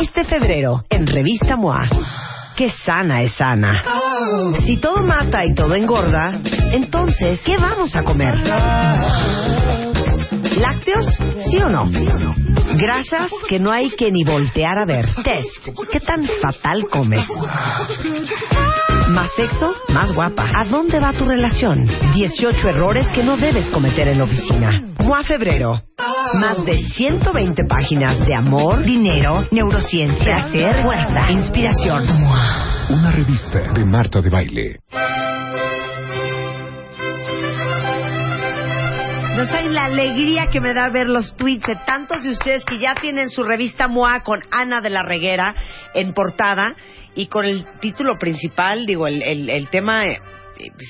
Este febrero, en Revista MOA, qué sana es sana. Si todo mata y todo engorda, entonces, ¿qué vamos a comer? ¿Lácteos? ¿Sí o no? Grasas que no hay que ni voltear a ver. Test. ¿Qué tan fatal comes? Más sexo, más guapa. ¿A dónde va tu relación? 18 errores que no debes cometer en la oficina. MOA Febrero. Más de 120 páginas de amor, dinero, neurociencia, placer, fuerza, inspiración. MOA. Una revista de Marta de Baile. No saben la alegría que me da ver los tweets de tantos de ustedes que ya tienen su revista MOA con Ana de la Reguera en portada y con el título principal, digo, el, el- el tema eh,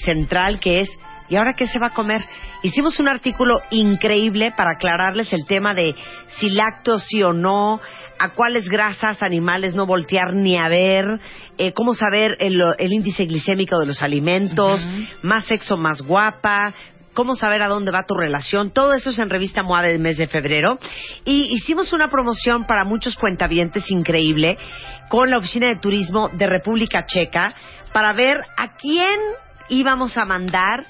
central que es ¿y ahora qué se va a comer? Hicimos un artículo increíble para aclararles el tema de si lácteos sí o no, a cuáles grasas animales no voltear ni a ver, eh, cómo saber el, el índice glicémico de los alimentos, más sexo, más guapa, cómo saber a dónde va tu relación. Todo eso es en Revista MOA del mes de febrero. Y hicimos una promoción para muchos cuentavientes increíble con la Oficina de Turismo de República Checa para ver a quién íbamos a mandar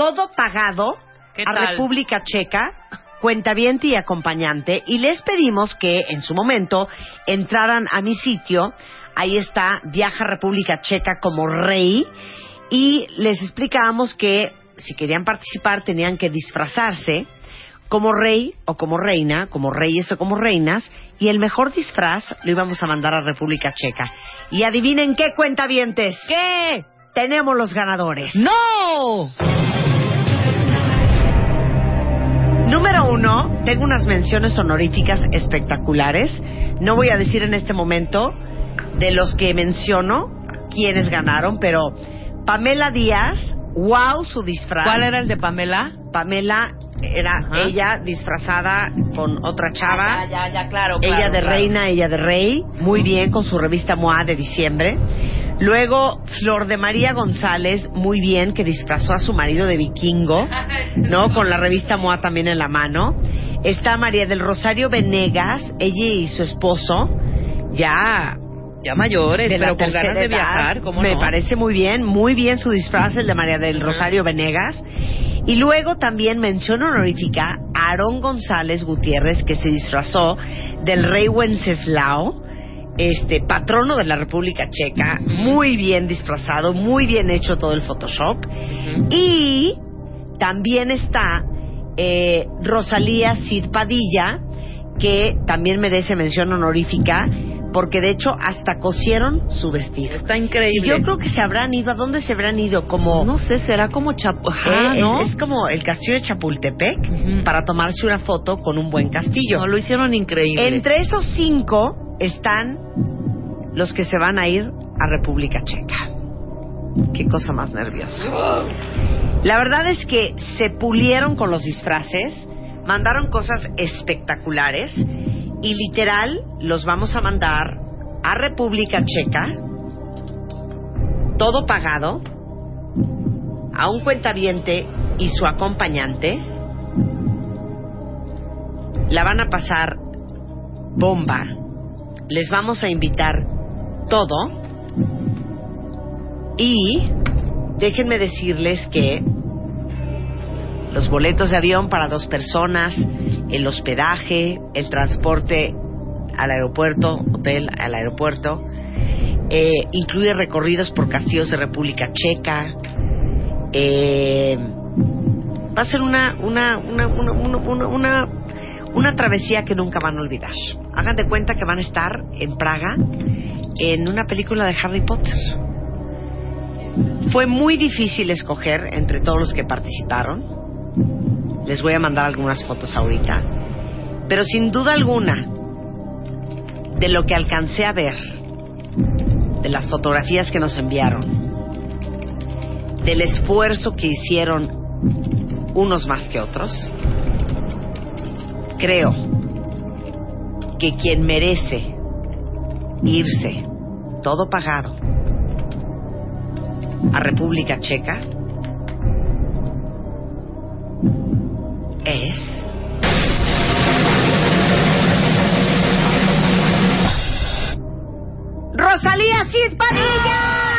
todo pagado ¿Qué a tal? República Checa, cuentaviente y acompañante, y les pedimos que en su momento entraran a mi sitio, ahí está, Viaja República Checa como rey, y les explicábamos que si querían participar tenían que disfrazarse como rey o como reina, como reyes o como reinas, y el mejor disfraz lo íbamos a mandar a República Checa. Y adivinen qué cuentavientes. ¿Qué? Tenemos los ganadores. ¡No! Número uno, tengo unas menciones honoríficas espectaculares. No voy a decir en este momento de los que menciono quiénes ganaron, pero Pamela Díaz, wow su disfraz. ¿Cuál era el de Pamela? Pamela era Ajá. ella disfrazada con otra chava. ya, ya, claro, ella de reina, ella de rey, muy bien con su revista MOA de diciembre. Luego Flor de María González, muy bien, que disfrazó a su marido de vikingo, ¿no? Con la revista MOA también en la mano. Está María del Rosario Venegas, ella y su esposo, ya Ya mayores, pero con ganas de viajar, ¿cómo Me no? parece muy bien, muy bien su disfraz, el de María del Rosario Venegas. Y luego también mención honorífica a Aarón González Gutiérrez, que se disfrazó del rey Wenceslao, este patrono de la República Checa, muy bien disfrazado, muy bien hecho todo el Photoshop. Y también está eh, Rosalía Cid Padilla, que también merece mención honorífica, porque de hecho hasta cosieron su vestido. Está Y increíble. yo creo que se habrán ido, ¿a dónde se habrán ido? Como... No sé, será como. Ajá, Eh, es- ¿no? es, como el castillo de Chapultepec para tomarse una foto con un buen castillo. No, lo hicieron increíble. Entre esos cinco están los que se van a ir a República Checa. Qué cosa más nerviosa. La verdad es que se pulieron con los disfraces, mandaron cosas espectaculares y literal los vamos a mandar a República Checa, todo pagado, a un cuentaviente y su acompañante. La van a pasar bomba. Les vamos a invitar todo. Y déjenme decirles que los boletos de avión para dos personas, el hospedaje, el transporte al aeropuerto, hotel al aeropuerto, eh, incluye recorridos por castillos de República Checa. eh, va a ser una, una, una, una, una, una, travesía que nunca van a olvidar. Hagan de cuenta que van a estar en Praga en una película de Harry Potter. Fue muy difícil escoger entre todos los que participaron. Les voy a mandar algunas fotos ahorita. Pero sin duda alguna, de lo que alcancé a ver, de las fotografías que nos enviaron, del esfuerzo que hicieron unos más que otros, creo que quien merece irse todo pagado a República Checa es Rosalía Cid Padilla.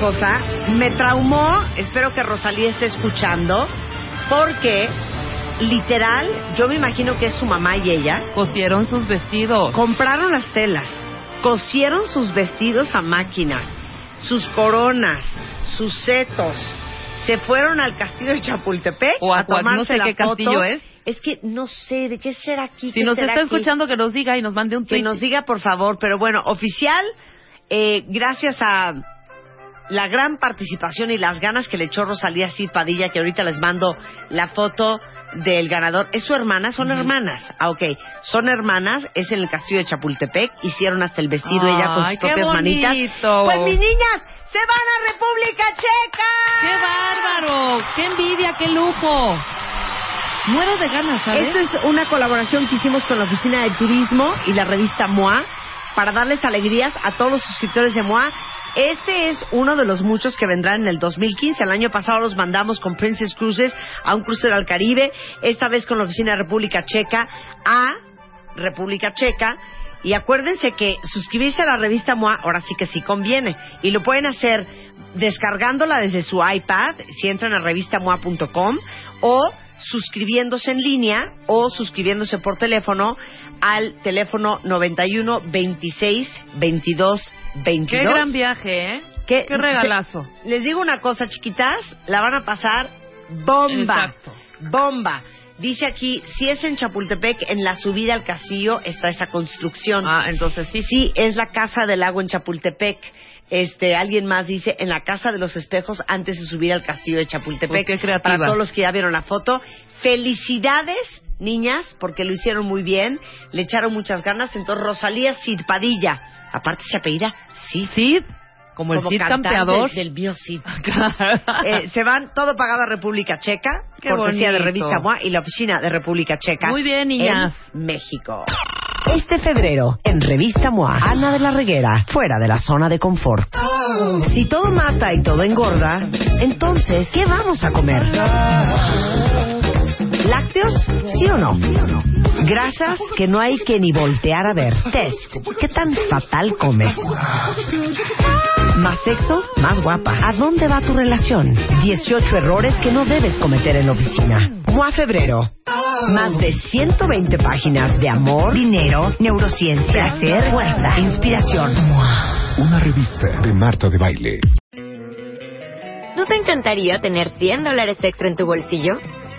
Cosa, me traumó, espero que Rosalía esté escuchando, porque literal, yo me imagino que es su mamá y ella, Cosieron sus vestidos. compraron las telas, cosieron sus vestidos a máquina, sus coronas, sus setos, se fueron al castillo de Chapultepec O a a tomarse no sé la qué foto. castillo es. Es que no sé de qué será aquí. Si nos está aquí? escuchando, que nos diga y nos mande un que tweet. nos diga por favor. Pero bueno, oficial, eh, gracias a la gran participación y las ganas que le echó Rosalía Cid Padilla, que ahorita les mando la foto del ganador. ¿Es su hermana? Son hermanas. Ah, ok. Son hermanas, es en el castillo de Chapultepec. Hicieron hasta el vestido ella con sus propias manitas. bonito. Pues mis niñas, se van a República Checa. ¡Qué bárbaro! ¡Qué envidia! ¡Qué lujo! Muero de ganas, ¿sabes? Esto es una colaboración que hicimos con la Oficina de Turismo y la revista MOA para darles alegrías a todos los suscriptores de MOA. Este es uno de los muchos que vendrán en el 2015. El año pasado los mandamos con Princess Cruises a un crucero al Caribe. Esta vez con la Oficina República Checa a República Checa. Y acuérdense que suscribirse a la revista MOA ahora sí que sí conviene. Y lo pueden hacer descargándola desde su iPad, si entran a revistamoa.com, o suscribiéndose en línea o suscribiéndose por teléfono al teléfono 91 26 22 22. ¡Qué gran viaje, eh! ¡Qué regalazo! te- les digo una cosa, chiquitas, la van a pasar bomba. Exacto. Bomba. Dice aquí, si es en Chapultepec, en la subida al castillo está esa construcción. Ah, entonces sí. Sí, es la Casa del Lago en Chapultepec. Este, alguien más dice, en la Casa de los Espejos antes de subir al castillo de Chapultepec. Pues qué creativa. Para todos los que ya vieron la foto. Felicidades, niñas, porque lo hicieron muy bien, le echaron muchas ganas. Entonces, Rosalía Cid Padilla, aparte se apellida Cid. Cid, como el Cid campeador. del mío Cid. Eh, se van todo pagado a República Checa, Qué cortesía de. Revista MOA y la oficina de República Checa. Muy bien, niñas. En México. Este febrero, en Revista MOA, Ana de la Reguera, fuera de la zona de confort. Si todo mata y todo engorda, entonces, ¿qué vamos a comer? ¿Lácteos? ¿Sí o no? Grasas que no hay que ni voltear a ver. Test. ¿Qué tan fatal comes? Más sexo, más guapa. ¿A dónde va tu relación? 18 errores que no debes cometer en la oficina. MOA Febrero. Más de 120 páginas de amor, dinero, neurociencia, placer, fuerza, inspiración. Una revista de Marta de Baile. ¿No te encantaría tener 100 dólares extra en tu bolsillo?